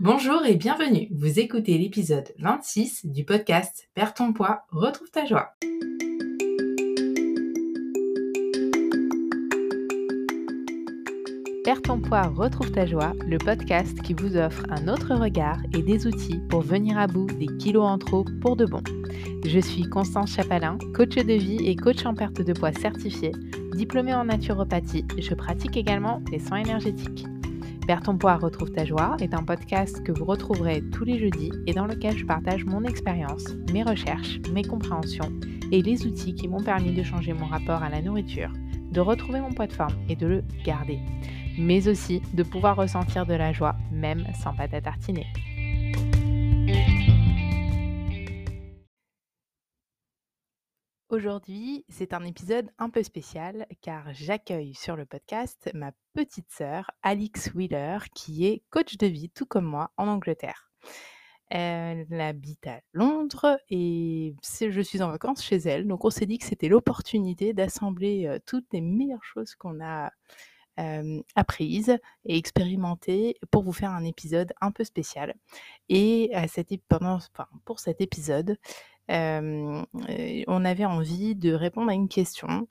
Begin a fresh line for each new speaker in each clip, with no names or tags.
Bonjour et bienvenue. Vous écoutez l'épisode 26 du podcast Perds ton poids, retrouve ta joie. Perds ton poids, retrouve ta joie, le podcast qui vous offre un autre regard et des outils pour venir à bout des kilos en trop pour de bon. Je suis Constance Chapalin, coach de vie et coach en perte de poids certifié, diplômée en naturopathie. Je pratique également les soins énergétiques. Perds ton poids, retrouve ta joie est un podcast que vous retrouverez tous les jeudis et dans lequel je partage mon expérience, mes recherches, mes compréhensions et les outils qui m'ont permis de changer mon rapport à la nourriture, de retrouver mon poids de forme et de le garder, mais aussi de pouvoir ressentir de la joie même sans pâte à tartiner. Aujourd'hui, c'est un épisode un peu spécial car j'accueille sur le podcast ma petite sœur, Alix Wheeler, qui est coach de vie, tout comme moi, en Angleterre. Elle habite à Londres et je suis en vacances chez elle. Donc on s'est dit que c'était l'opportunité d'assembler toutes les meilleures choses qu'on a apprises et expérimentées pour vous faire un épisode un peu spécial. Et pendant, pour cet épisode, on avait envie de répondre à une question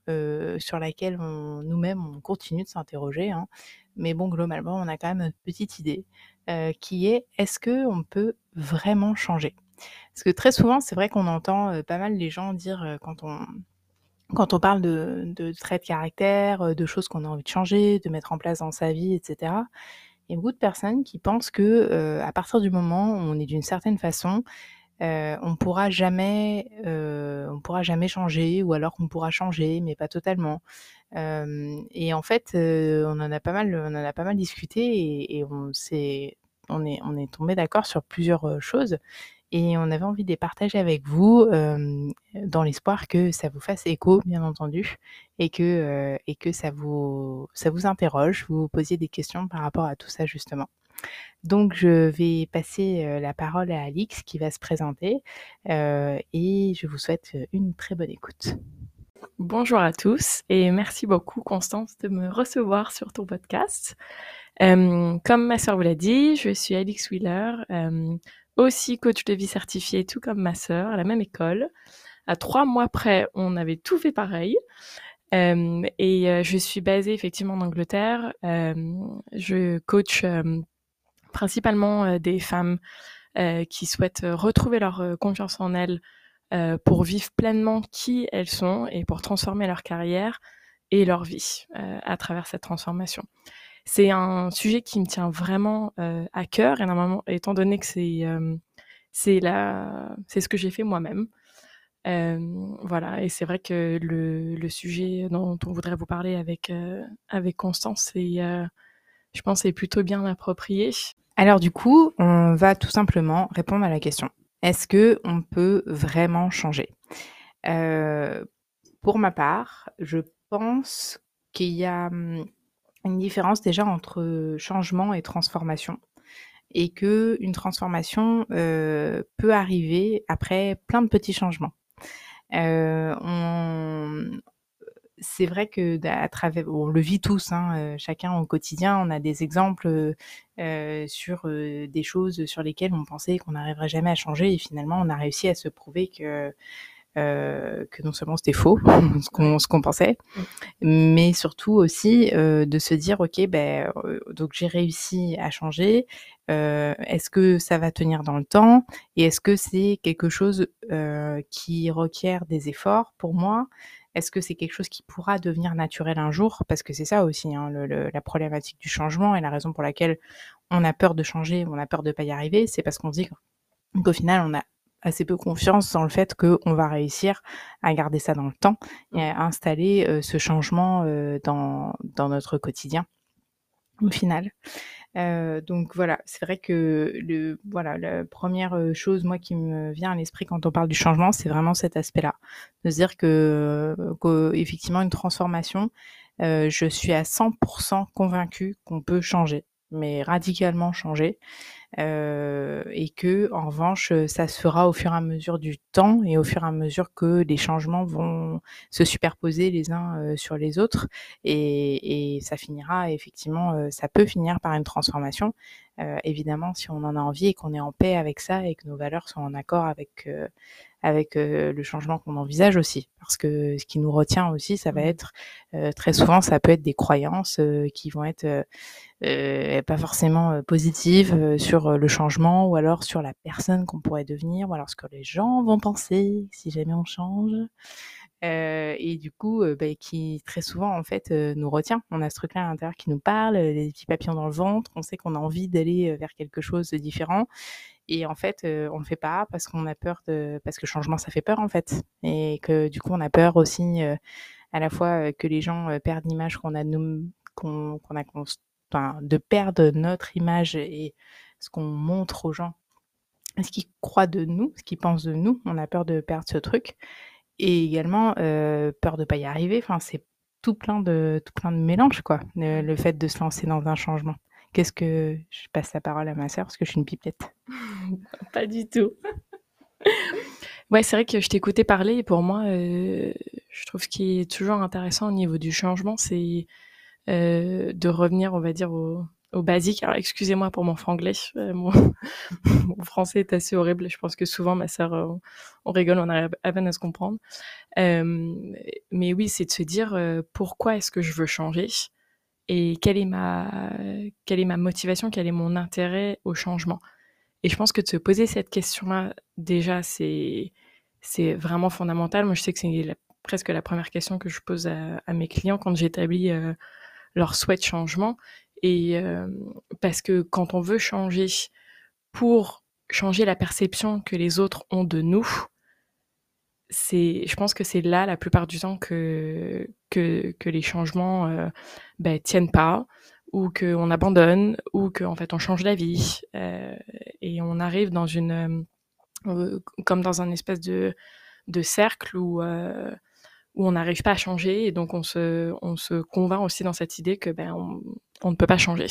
sur laquelle nous-mêmes on continue de s'interroger. Hein. Mais bon, globalement, on a quand même une petite idée qui est est-ce que on peut vraiment changer? Parce que très souvent, c'est vrai qu'on entend pas mal les gens dire quand on quand on parle de, de traits de caractère, de choses qu'on a envie de changer, de mettre en place dans sa vie, etc. Il y a beaucoup de personnes qui pensent que à partir du moment où on est d'une certaine façon, on pourra jamais, on pourra jamais changer, ou alors qu'on pourra changer, mais pas totalement. et en fait, on en a pas mal, on en a pas mal discuté, et, on est, tombé d'accord sur plusieurs choses, et on avait envie de les partager avec vous, dans l'espoir que ça vous fasse écho, bien entendu, et que, et que ça vous, ça vous interroge, vous posiez des questions par rapport à tout ça justement. Donc, je vais passer la parole à Alix qui va se présenter et je vous souhaite une très bonne écoute.
Bonjour à tous et merci beaucoup Constance de me recevoir sur ton podcast. comme ma sœur vous l'a dit, je suis Alix Wheeler, aussi coach de vie certifié, tout comme ma sœur, à la même école. À trois mois près, on avait tout fait pareil. et je suis basée effectivement en Angleterre. je coach principalement euh, des femmes euh, qui souhaitent euh, retrouver leur confiance en elles pour vivre pleinement qui elles sont et pour transformer leur carrière et leur vie à travers cette transformation. C'est un sujet qui me tient vraiment à cœur, et normalement, étant donné que c'est c'est c'est ce que j'ai fait moi-même. voilà, et c'est vrai que le, sujet dont on voudrait vous parler avec avec Constance, c'est, je pense, est plutôt bien approprié.
Alors du coup, on va tout simplement répondre à la question. Est-ce que on peut vraiment changer? Euh, Pour ma part, je pense qu'il y a hum, une différence déjà entre changement et transformation et que une transformation euh, peut arriver après plein de petits changements. Euh, c'est vrai que à travers, on le vit tous, hein, euh, chacun au quotidien, on a des exemples euh, euh, sur des choses sur lesquelles on pensait qu'on n'arriverait jamais à changer et finalement on a réussi à se prouver que que non seulement c'était faux, ce qu'on pensait, mais surtout aussi de se dire ok ben donc j'ai réussi à changer. est-ce que ça va tenir dans le temps et est-ce que c'est quelque chose qui requiert des efforts pour moi est-ce que c'est quelque chose qui pourra devenir naturel un jour? Parce que c'est ça aussi hein, la problématique du changement et la raison pour laquelle on a peur de changer, on a peur de pas y arriver, c'est parce qu'on se dit qu'au final on a assez peu confiance dans le fait qu'on va réussir à garder ça dans le temps et à installer euh, ce changement euh, dans, dans notre quotidien au final. Euh, donc voilà, c'est vrai que le voilà la première chose moi qui me vient à l'esprit quand on parle du changement, c'est vraiment cet aspect-là, de se dire que, effectivement une transformation, euh, je suis à 100% convaincue qu'on peut changer, mais radicalement changer. Euh, et que en revanche ça se fera au fur et à mesure du temps et au fur et à mesure que les changements vont se superposer les uns euh, sur les autres et, et, ça finira effectivement euh, ça peut finir par une transformation euh, évidemment si on en a envie et qu'on est en paix avec ça et que nos valeurs sont en accord avec avec le changement qu'on envisage aussi. Parce que ce qui nous retient aussi, ça va mmh. être très souvent, ça peut être des croyances qui vont être pas forcément positives sur le changement ou alors sur la personne qu'on pourrait devenir ou alors ce que les gens vont penser si jamais on change. Et du coup, bah, qui très souvent en fait nous retient. On a ce truc-là à l'intérieur qui nous parle, les petits papillons dans le ventre. On sait qu'on a envie d'aller vers quelque chose de différent, et en fait, on le fait pas parce qu'on a peur de, parce que changement ça fait peur en fait, et que du coup on a peur aussi à la fois que les gens perdent l'image qu'on a nous, qu'on a de perdre notre image et ce qu'on montre aux gens, ce qu'ils croient de nous, ce qu'ils pensent de nous. On a peur de perdre ce truc et également peur de pas y arriver. Enfin, c'est tout plein de tout plein de mélanges quoi. Le, fait de se lancer dans un changement. Qu'est-ce que je passe la parole à ma sœur parce que je suis une pipette.
pas du tout. ouais, c'est vrai que je t'écoutais parler et pour moi, je trouve ce qui est toujours intéressant au niveau du changement, c'est de revenir, on va dire, au, au basique. Alors, excusez-moi pour mon franglais. Euh, mon... français est assez horrible. Je pense que souvent, ma sœur, euh, on rigole, on arrive à peine à se comprendre. Euh, mais oui, c'est de se dire pourquoi est-ce que je veux changer et quelle est ma quelle est ma motivation, quel est mon intérêt au changement? Et je pense que de se poser cette question-là, déjà, c'est c'est vraiment fondamental. Moi, je sais que c'est presque la première question que je pose à, à mes clients quand j'établis leur souhait de changement. Et parce que quand on veut changer pour changer la perception que les autres ont de nous, c'est, je pense que c'est là la plupart du temps que que, les changements euh, ben, tiennent pas ou qu'on abandonne ou qu'en fait on change la vie euh, et on arrive dans une euh, comme dans un espèce de de cercle où euh, où on n'arrive pas à changer et donc on se, on se convainc aussi dans cette idée que ben on ne peut pas changer.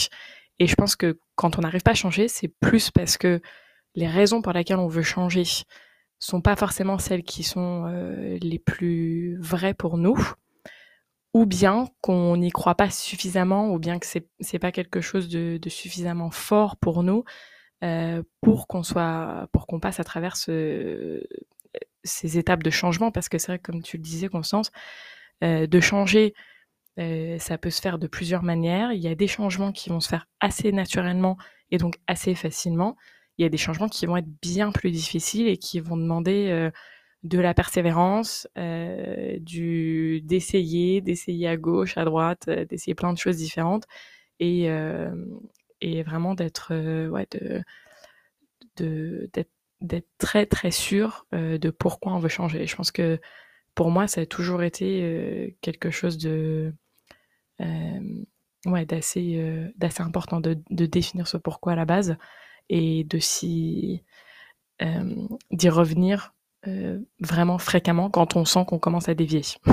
Et je pense que quand on n'arrive pas à changer, c'est plus parce que les raisons pour lesquelles on veut changer sont pas forcément celles qui sont euh, les plus vraies pour nous, ou bien qu'on n'y croit pas suffisamment, ou bien que c'est c'est pas quelque chose de, suffisamment fort pour nous euh, pour qu'on soit, pour qu'on passe à travers ce, ces étapes de changement, parce que c'est vrai, comme tu le disais, Constance, euh, de changer, euh, ça peut se faire de plusieurs manières. Il y a des changements qui vont se faire assez naturellement et donc assez facilement. Il y a des changements qui vont être bien plus difficiles et qui vont demander euh, de la persévérance, euh, d'essayer, d'essayer à gauche, à droite, d'essayer plein de choses différentes et vraiment d'être très très sûr de pourquoi on veut changer. Je pense que pour moi, ça a toujours été quelque chose de ouais d'assez euh, d'assez important de, de, définir ce pourquoi à la base et de s'y euh, d'y revenir euh, vraiment fréquemment quand on sent qu'on commence à dévier mmh.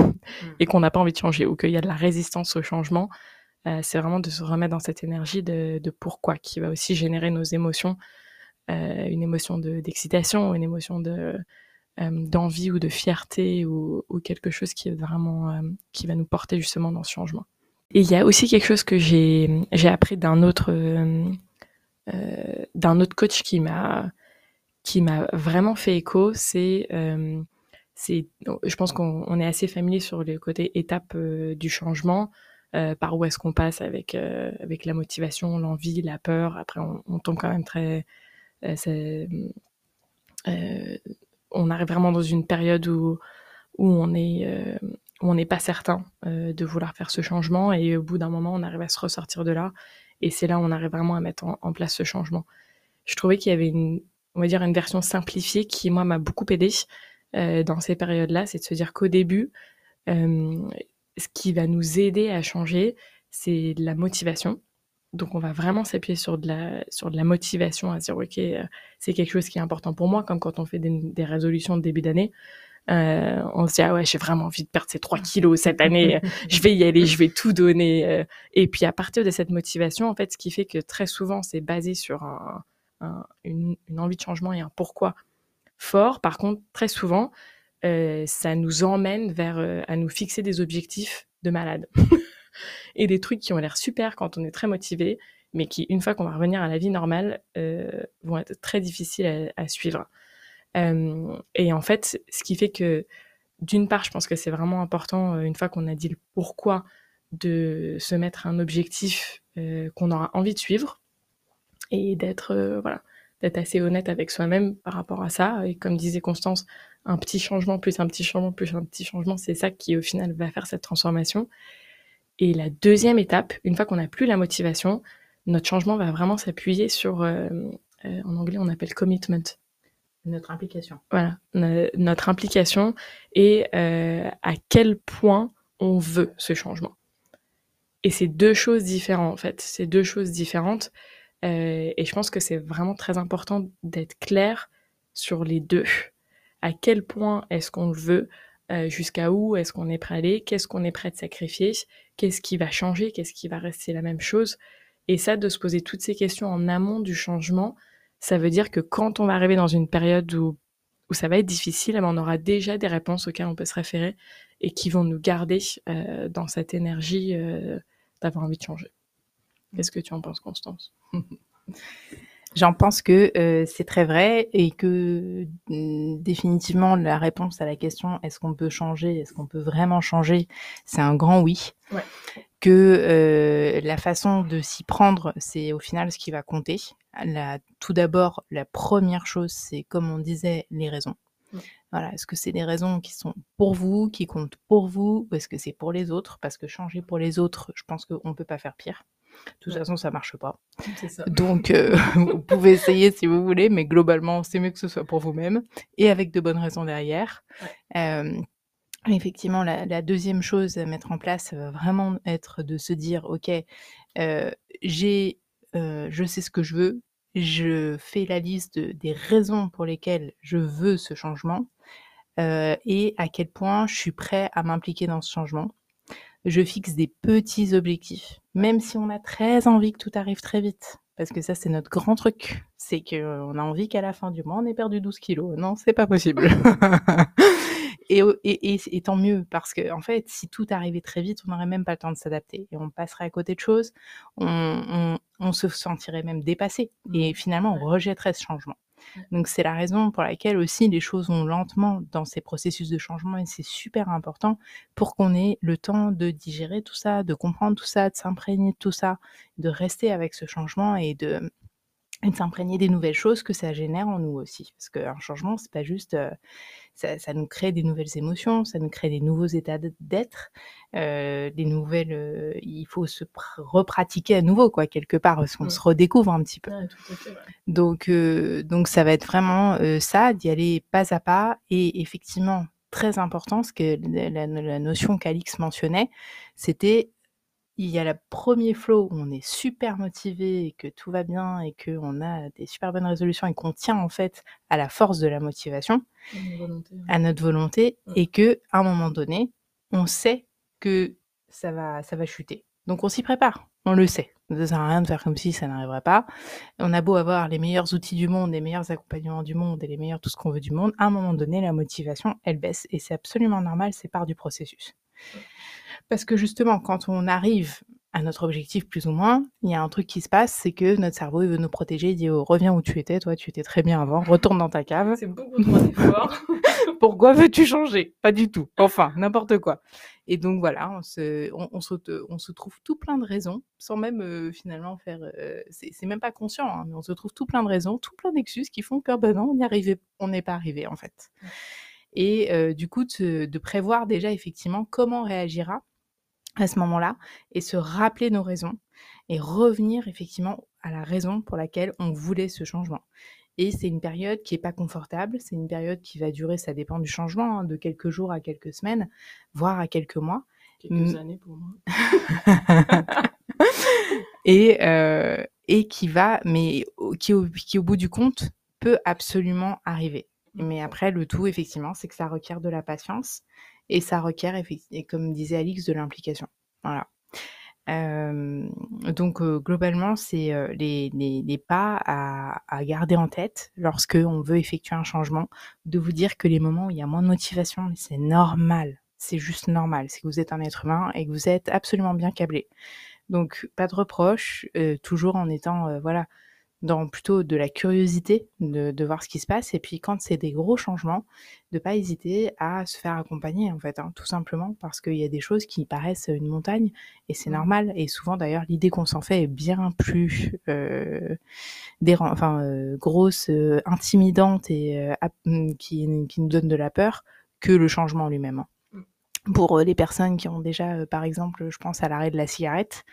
et qu'on n'a pas envie de changer ou qu'il y a de la résistance au changement. c'est vraiment de se remettre dans cette énergie de, de pourquoi qui va aussi générer nos émotions euh, une émotion d'excitation, une émotion de euh, d'envie ou de fierté ou, ou, quelque chose qui est vraiment euh, qui va nous porter justement dans ce changement. Et il y a aussi quelque chose que j'ai j'ai appris d'un autre d'un autre coach qui m'a qui m'a vraiment fait écho, c'est euh, c'est je pense qu'on est assez familier sur le côté étape euh, du changement, euh, par où est-ce qu'on passe avec avec la motivation, l'envie, la peur. Après, on, tombe quand même très euh, euh, on arrive vraiment dans une période où, où on est euh, on n'est pas certain euh, de vouloir faire ce changement et au bout d'un moment on arrive à se ressortir de là et c'est là où on arrive vraiment à mettre en, place ce changement. Je trouvais qu'il y avait une on va dire une version simplifiée qui moi m'a beaucoup aidé euh, dans ces périodes-là, c'est de se dire qu'au début euh, ce qui va nous aider à changer, c'est la motivation. Donc, on va vraiment s'appuyer sur de la sur de la motivation à dire ok, euh, c'est quelque chose qui est important pour moi, comme quand on fait des résolutions de début d'année. Euh, on se dit ah ouais, j'ai vraiment envie de perdre ces 3 kilos cette année, je vais y aller, je vais tout donner. Euh. Et puis à partir de cette motivation, en fait, ce qui fait que très souvent c'est basé sur un, une, envie de changement et un pourquoi fort. Par contre, très souvent, euh, ça nous emmène vers euh, à nous fixer des objectifs de malade et des trucs qui ont l'air super quand on est très motivé, mais qui, une fois qu'on va revenir à la vie normale, euh, vont être très difficiles à, suivre. Et en fait, ce qui fait que, d'une part, je pense que c'est vraiment important, une fois qu'on a dit le pourquoi, de se mettre un objectif qu'on aura envie de suivre et d'être voilà assez honnête avec soi-même par rapport à ça. Et comme disait Constance, un petit changement plus un petit changement plus un petit changement, c'est ça qui au final va faire cette transformation. Et la deuxième étape, une fois qu'on n'a plus la motivation, notre changement va vraiment s'appuyer sur, euh, en anglais on appelle commitment.
Notre implication.
Voilà, notre implication et euh, à quel point on veut ce changement. Et c'est deux choses différentes en fait. C'est deux choses différentes. Euh, et je pense que c'est vraiment très important d'être clair sur les deux. À quel point est-ce qu'on le veut euh, Jusqu'à où est-ce qu'on est prêt à aller Qu'est-ce qu'on est prêt de sacrifier Qu'est-ce qui va changer Qu'est-ce qui va rester la même chose Et ça, de se poser toutes ces questions en amont du changement, ça veut dire que quand on va arriver dans une période où, où ça va être difficile, eh ben, on aura déjà des réponses auxquelles on peut se référer et qui vont nous garder euh, dans cette énergie d'avoir envie de changer. Qu'est-ce que tu en penses, Constance?
J'en pense que euh, c'est très vrai et que mm, définitivement la réponse à la question est-ce qu'on peut changer, est-ce qu'on peut vraiment changer, c'est un grand oui. Que euh, la façon de s'y prendre, c'est au final ce qui va compter. Tout d'abord, la première chose, c'est comme on disait, les raisons. Voilà, est-ce que c'est des raisons qui sont pour vous, qui comptent pour vous, ou est-ce que c'est pour les autres? Parce que changer pour les autres, je pense qu'on ne peut pas faire pire. De toute façon, ça marche pas. Donc, euh, vous pouvez essayer si vous voulez, mais globalement, c'est mieux que ce soit pour vous-même et avec de bonnes raisons derrière. Euh, effectivement, la, deuxième chose à mettre en place va vraiment être de se dire, ok, euh, j'ai, je sais ce que je veux, je fais la liste des raisons pour lesquelles je veux ce changement et à quel point je suis prêt à m'impliquer dans ce changement je fixe des petits objectifs, même si on a très envie que tout arrive très vite. Parce que ça, c'est notre grand truc. C'est qu'on a envie qu'à la fin du mois, on ait perdu 12 kilos. Non, c'est pas possible. et, et, tant mieux, parce que en fait, si tout arrivait très vite, on n'aurait même pas le temps de s'adapter. Et on passerait à côté de choses. On, on se sentirait même dépassé. Et mmh. finalement, on rejetterait ce changement. Donc c'est la raison pour laquelle aussi les choses vont lentement dans ces processus de changement et c'est super important pour qu'on ait le temps de digérer tout ça, de comprendre tout ça, de s'imprégner de tout ça, de rester avec ce changement et de et de s'imprégner des nouvelles choses que ça génère en nous aussi. Parce qu'un changement, c'est pas juste, euh, ça, ça, nous crée des nouvelles émotions, ça nous crée des nouveaux états d'être, euh, des nouvelles, euh, il faut se repratiquer à nouveau, quoi, quelque part, parce qu'on se redécouvre un petit peu. Donc, donc ça va être vraiment ça, d'y aller pas à pas, et effectivement, très important, ce que la, la notion qu'Alix mentionnait, c'était il y a le premier flow où on est super motivé et que tout va bien et qu'on a des super bonnes résolutions et qu'on tient en fait à la force de la motivation, à notre volonté, et que à un moment donné, on sait que ça va, ça va chuter. Donc on s'y prépare, on le sait. Ça sert à rien de faire comme si ça n'arriverait pas. On a beau avoir les meilleurs outils du monde, les meilleurs accompagnements du monde et les meilleurs tout ce qu'on veut du monde, à un moment donné, la motivation, elle baisse et c'est absolument normal, c'est part du processus. Parce que justement, quand on arrive à notre objectif plus ou moins, il y a un truc qui se passe, c'est que notre cerveau il veut nous protéger, il dit oh, reviens où tu étais, toi tu étais très bien avant, retourne dans ta cave.
C'est beaucoup trop d'efforts.
Pourquoi veux-tu changer? Pas du tout. Enfin, n'importe quoi. Et donc voilà, on se, on, se, trouve tout plein de raisons, sans même euh, finalement faire. Euh, c'est même pas conscient, hein, mais on se trouve tout plein de raisons, tout plein d'excuses qui font que ben non, on n'y arrivait, on n'est pas arrivé en fait. Et euh, du coup, de prévoir déjà effectivement comment on réagira à ce moment-là et se rappeler nos raisons et revenir effectivement à la raison pour laquelle on voulait ce changement. Et c'est une période qui n'est pas confortable, c'est une période qui va durer, ça dépend du changement, hein, de quelques jours à quelques semaines, voire à quelques mois.
Quelques années pour moi.
et, euh, et qui va, mais qui qui au bout du compte peut absolument arriver. Mais après, le tout, effectivement, c'est que ça requiert de la patience et ça requiert, comme disait Alix, de l'implication. Voilà. donc globalement, c'est les, les, pas à, à, garder en tête lorsque on veut effectuer un changement, de vous dire que les moments où il y a moins de motivation, c'est normal, c'est juste normal, c'est que vous êtes un être humain et que vous êtes absolument bien câblé. Donc pas de reproches, toujours en étant voilà dans plutôt de la curiosité de, de, voir ce qui se passe. Et puis quand c'est des gros changements, de pas hésiter à se faire accompagner en fait, hein, tout simplement parce qu'il y a des choses qui paraissent une montagne et c'est mmh. normal. Et souvent d'ailleurs, l'idée qu'on s'en fait est bien plus euh, enfin, euh, grosse, euh, intimidante et mmh, qui, qui nous donne de la peur que le changement lui-même. Hein pour les personnes qui ont déjà, par exemple, je pense à l'arrêt de la cigarette,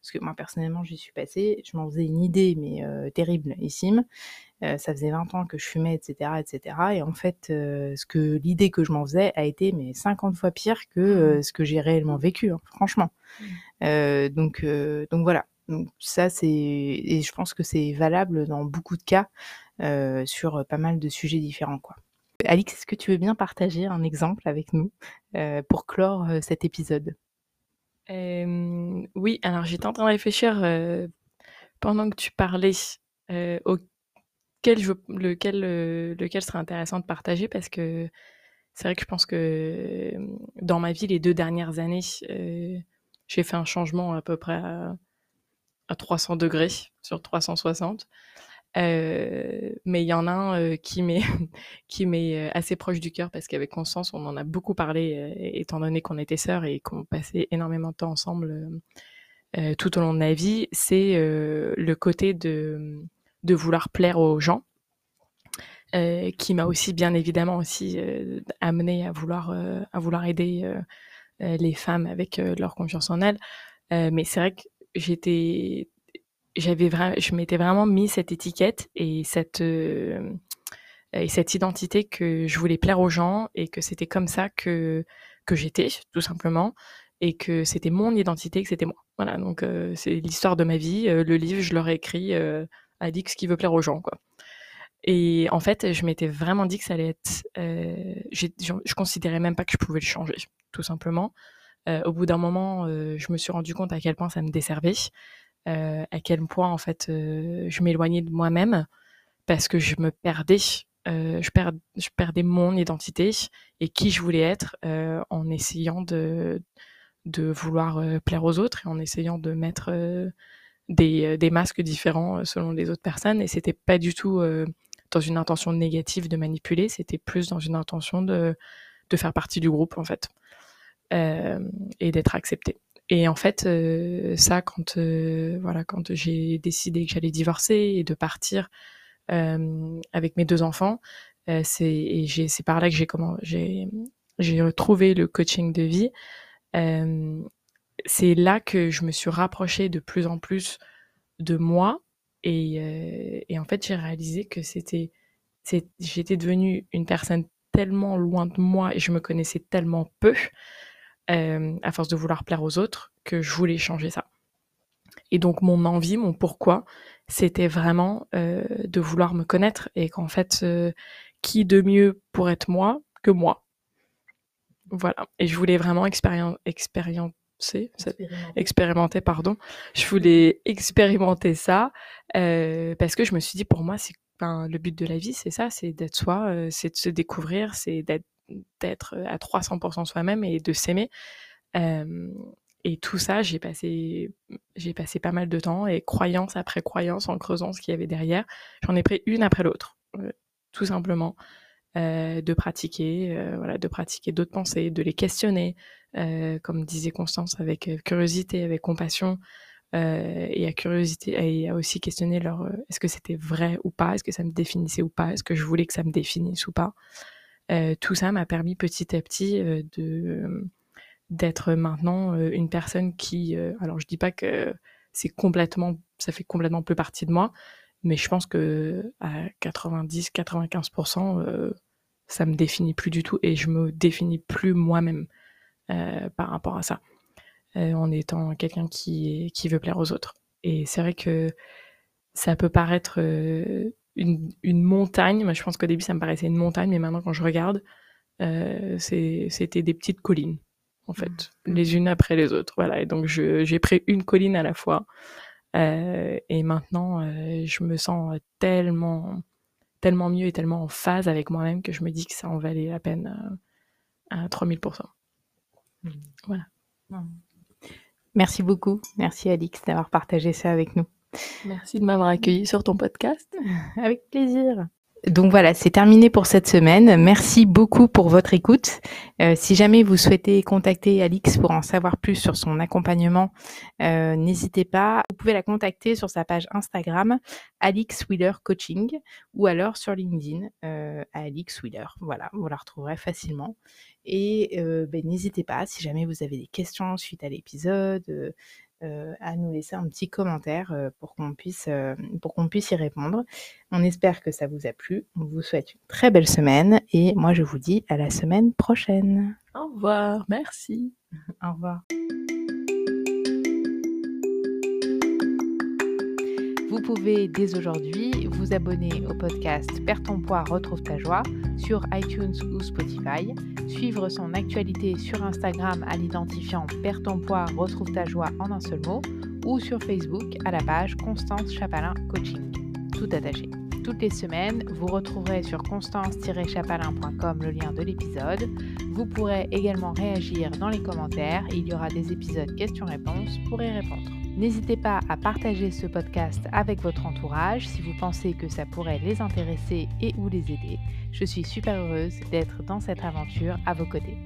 parce que moi personnellement j'y suis passée, je m'en faisais une idée, mais euh, terrible, ici. Euh, ça faisait 20 ans que je fumais, etc., etc. Et en fait, ce que l'idée que je m'en faisais a été mais 50 fois pire que mmh. ce que j'ai réellement vécu, hein, franchement. Mmh. donc, donc voilà. Donc ça c'est et je pense que c'est valable dans beaucoup de cas sur pas mal de sujets différents, quoi. Alix, est-ce que tu veux bien partager un exemple avec nous euh, pour clore euh, cet épisode?
Oui, alors j'étais en train de réfléchir euh, pendant que tu parlais auquel lequel, lequel serait intéressant de partager parce que c'est vrai que je pense que dans ma vie, les deux dernières années, j'ai fait un changement à peu près à, à 300 degrés sur 360. Euh, mais il y en a un euh, qui m'est qui m'est euh, assez proche du cœur parce qu'avec Constance, on en a beaucoup parlé, étant donné qu'on était sœurs et qu'on passait énormément de temps ensemble tout au long de la vie. C'est le côté de de vouloir plaire aux gens. qui m'a aussi bien évidemment aussi amené à vouloir à vouloir aider les femmes avec leur confiance en elles. mais c'est vrai que j'étais j'avais je m'étais vraiment mis cette étiquette et cette euh, et cette identité que je voulais plaire aux gens et que c'était comme ça que j'étais tout simplement et que c'était mon identité que c'était moi. Voilà donc euh, c'est l'histoire de ma vie euh, le livre je l'aurais écrit Alix qui veut plaire aux gens quoi. Et en fait je m'étais vraiment dit que ça allait être je, je considérais même pas que je pouvais le changer tout simplement. Au bout d'un moment je me suis rendu compte à quel point ça me desservait à quel point en fait euh, je m'éloignais de moi-même parce que je me perdais, euh, je, perdais mon identité et qui je voulais être en essayant de, vouloir plaire aux autres et en essayant de mettre des, des, masques différents selon les autres personnes. Et c'était pas du tout dans une intention négative de manipuler, c'était plus dans une intention de, de faire partie du groupe en fait et d'être accepté. Et en fait, euh, ça, quand euh, voilà, quand j'ai décidé que j'allais divorcer et de partir euh, avec mes deux enfants, c'est c'est par là que j'ai comment j'ai j'ai retrouvé le coaching de vie. c'est là que je me suis rapprochée de plus en plus de moi et, et en fait j'ai réalisé que c'était j'étais devenue une personne tellement loin de moi et je me connaissais tellement peu euh, à force de vouloir plaire aux autres, que je voulais changer ça. Et donc mon envie, mon pourquoi, c'était vraiment euh, de vouloir me connaître et qu'en fait, euh, qui de mieux pour être moi que moi Voilà. Et je voulais vraiment expérimenter, expérimenter. pardon. Je voulais expérimenter ça parce que je me suis dit, pour moi, c'est le but de la vie, c'est ça, c'est d'être soi, c'est de se découvrir, c'est d'être d'être à 300% soi-même et de s'aimer. et tout ça, j'ai passé, j'ai passé pas mal de temps et croyance après croyance en creusant ce qu'il y avait derrière. J'en ai pris une après l'autre, tout simplement. de pratiquer, voilà, de pratiquer d'autres pensées, de les questionner, comme disait Constance, avec curiosité, avec compassion, et à curiosité, et à aussi questionner leur, est-ce que c'était vrai ou pas, est-ce que ça me définissait ou pas, est-ce que je voulais que ça me définisse ou pas. Euh, tout ça m'a permis petit à petit euh, de d'être maintenant euh, une personne qui, alors je dis pas que c'est complètement, ça fait complètement plus partie de moi, mais je pense que à 90-95%, ça me définit plus du tout et je me définis plus moi-même par rapport à ça, en étant quelqu'un qui qui veut plaire aux autres. Et c'est vrai que ça peut paraître une, montagne. Moi, je pense qu'au début, ça me paraissait une montagne, mais maintenant, quand je regarde, euh, c'était des petites collines. en fait, mmh. les unes après les autres. Voilà, et donc j'ai pris une colline à la fois. Euh, et maintenant, euh, je me sens tellement, tellement mieux et tellement en phase avec moi-même que je me dis que ça en valait la peine euh, à 3000%. Mmh. Voilà. Mmh.
Merci beaucoup. Merci Alix d'avoir partagé ça avec nous.
Merci de m'avoir accueilli sur ton podcast.
Avec plaisir. Donc voilà, c'est terminé pour cette semaine. Merci beaucoup pour votre écoute. Euh, si jamais vous souhaitez contacter Alix pour en savoir plus sur son accompagnement, euh, n'hésitez pas. Vous pouvez la contacter sur sa page Instagram, Alix Wheeler Coaching, ou alors sur LinkedIn, euh, Alix Wheeler. Voilà, vous la retrouverez facilement. Et ben, n'hésitez pas, si jamais vous avez des questions suite à l'épisode, euh, à nous laisser un petit commentaire euh, pour qu'on puisse, euh, pour qu'on puisse y répondre. On espère que ça vous a plu. On vous souhaite une très belle semaine et moi je vous dis à la semaine prochaine.
Au revoir, merci.
Au revoir. Vous pouvez dès aujourd'hui vous abonner au podcast Perds ton poids, retrouve ta joie sur iTunes ou Spotify, suivre son actualité sur Instagram à l'identifiant Perds ton poids, retrouve ta joie en un seul mot ou sur Facebook à la page Constance Chapalin Coaching, tout attaché. Toutes les semaines, vous retrouverez sur constance-chapalin.com le lien de l'épisode. Vous pourrez également réagir dans les commentaires. Il y aura des épisodes questions-réponses pour y répondre. N'hésitez pas à partager ce podcast avec votre entourage si vous pensez que ça pourrait les intéresser et ou les aider. Je suis super heureuse d'être dans cette aventure à vos côtés.